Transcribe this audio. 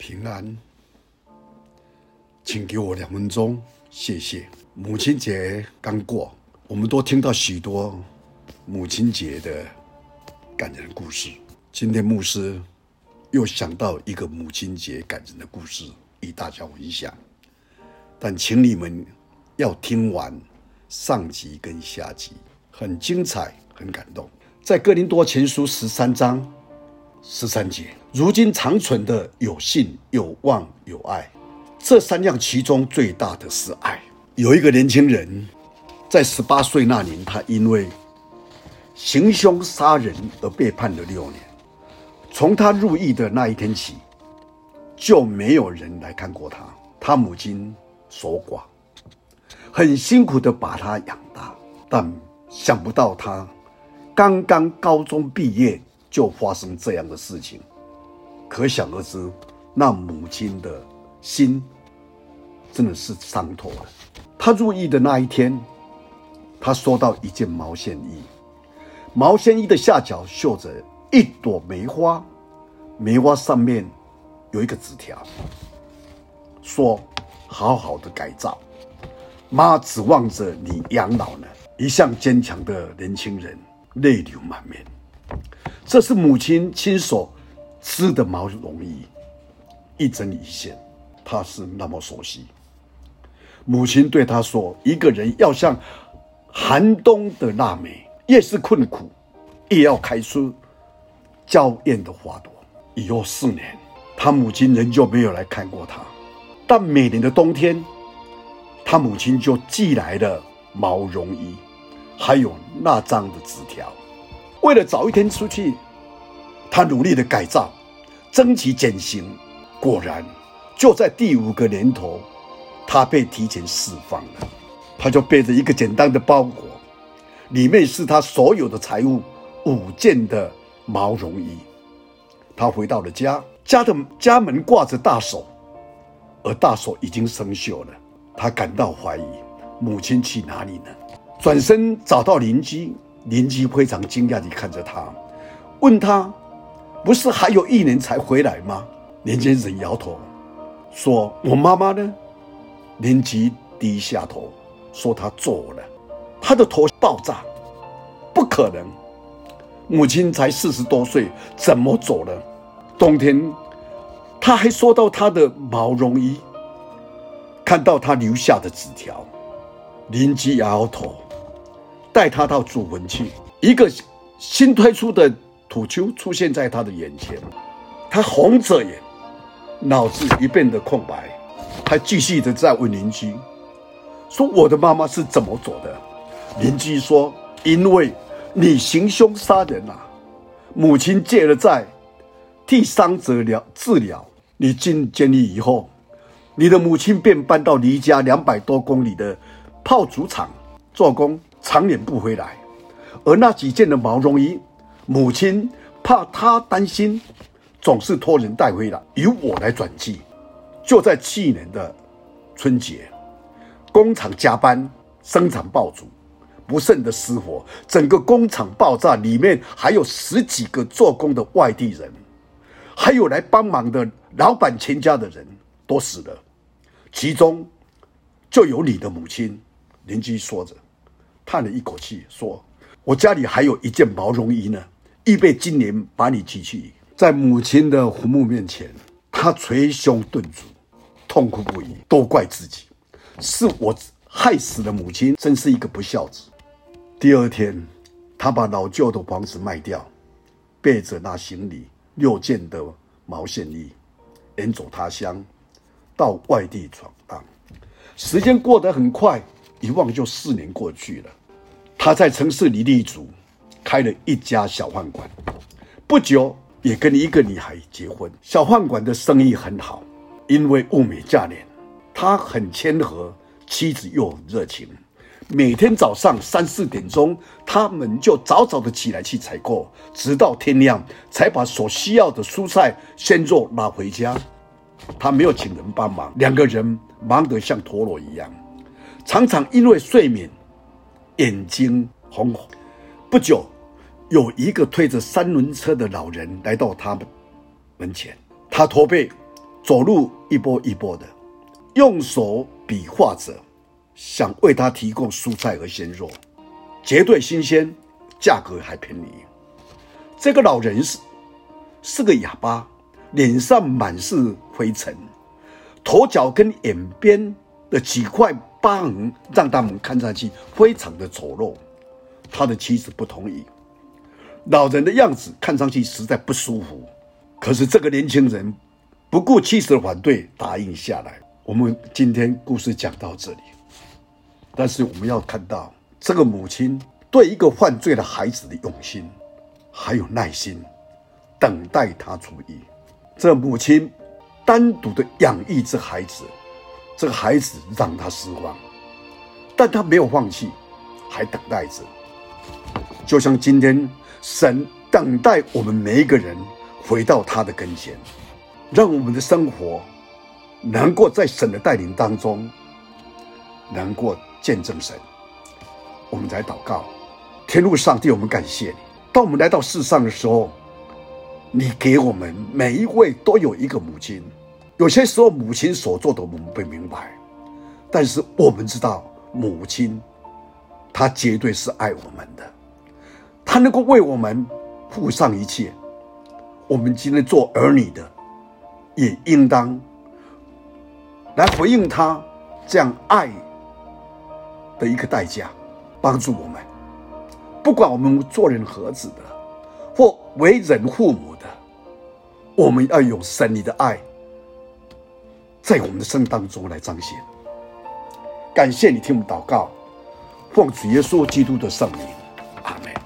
平安，请给我两分钟，谢谢。母亲节刚过，我们都听到许多母亲节的感人故事。今天牧师又想到一个母亲节感人的故事与大家分享，但请你们要听完上集跟下集，很精彩，很感动。在哥林多前书十三章十三节，如今长存的有信、有望、有爱，这三样其中最大的是爱。有一个年轻人，在十八岁那年，他因为行凶杀人而被判了六年。从他入狱的那一天起，就没有人来看过他。他母亲守寡，很辛苦地把他养大，但想不到他刚刚高中毕业就发生这样的事情，可想而知，那母亲的心真的是伤透了。他入狱的那一天，他收到一件毛线衣，毛线衣的下角绣着。一朵梅花，梅花上面有一个纸条，说：“好好的改造，妈指望着你养老呢。”一向坚强的年轻人泪流满面。这是母亲亲手织的毛绒衣，一针一线，他是那么熟悉。母亲对他说：“一个人要像寒冬的腊梅，越是困苦，越要开出。”娇艳的花朵。以后四年，他母亲仍旧没有来看过他。但每年的冬天，他母亲就寄来了毛绒衣，还有那张的纸条。为了早一天出去，他努力的改造，争取减刑。果然，就在第五个年头，他被提前释放了。他就背着一个简单的包裹，里面是他所有的财物，五件的。毛绒衣，他回到了家，家的家门挂着大锁，而大锁已经生锈了。他感到怀疑，母亲去哪里呢？转身找到邻居，邻居非常惊讶地看着他，问他：“不是还有一年才回来吗？”年轻人摇头，说：“我妈妈呢？”邻居低下头，说：“她走了。”她的头爆炸，不可能。母亲才四十多岁，怎么走了？冬天，他还收到他的毛绒衣，看到他留下的纸条。邻居摇摇头，带他到祖坟去。一个新推出的土丘出现在他的眼前，他红着眼，脑子一片的空白。他继续的在问邻居，说：“我的妈妈是怎么走的？”邻居说：“因为。”你行凶杀人啊！母亲借了债，替伤者疗治疗。你进监狱以后，你的母亲便搬到离家两百多公里的炮竹厂做工，常年不回来。而那几件的毛绒衣，母亲怕她担心，总是托人带回来，由我来转寄。就在去年的春节，工厂加班，生产爆竹。不慎的失火，整个工厂爆炸，里面还有十几个做工的外地人，还有来帮忙的老板全家的人都死了，其中就有你的母亲。邻居说着，叹了一口气，说：“我家里还有一件毛绒衣呢，预备今年把你寄去。”在母亲的坟墓面前，他捶胸顿足，痛哭不已，都怪自己，是我害死了母亲，真是一个不孝子。第二天，他把老旧的房子卖掉，背着那行李六件的毛线衣，远走他乡，到外地闯荡。时间过得很快，一晃就四年过去了。他在城市里立足，开了一家小饭馆，不久也跟一个女孩结婚。小饭馆的生意很好，因为物美价廉，他很谦和，妻子又很热情。每天早上三四点钟，他们就早早的起来去采购，直到天亮才把所需要的蔬菜、鲜肉拿回家。他没有请人帮忙，两个人忙得像陀螺一样，常常因为睡眠眼睛红红。不久，有一个推着三轮车的老人来到他们门前，他驼背，走路一波一波的，用手比划着，想为他提供蔬菜和鲜肉，绝对新鲜，价格还便宜。这个老人是是个哑巴，脸上满是灰尘，头角跟眼边的几块疤痕让他们看上去非常的丑陋。他的妻子不同意，老人的样子看上去实在不舒服。可是这个年轻人不顾妻子的反对，答应下来。我们今天故事讲到这里，但是我们要看到这个母亲对一个犯罪的孩子的用心，还有耐心，等待他出狱。这母亲单独的养育这孩子，这个孩子让他失望，但他没有放弃，还等待着。就像今天神等待我们每一个人。回到他的跟前，让我们的生活能够在神的带领当中，能够见证神。我们来祷告，天父上帝，我们感谢你。当我们来到世上的时候，你给我们每一位都有一个母亲。有些时候，母亲所做的我们不明白，但是我们知道，母亲他绝对是爱我们的，他能够为我们付上一切。我们今天做儿女的，也应当来回应他这样爱的一个代价，帮助我们。不管我们做人何子的，或为人父母的，我们要有神你的爱，在我们的生当中来彰显。感谢你听我们祷告，奉主耶稣基督的圣名，阿门。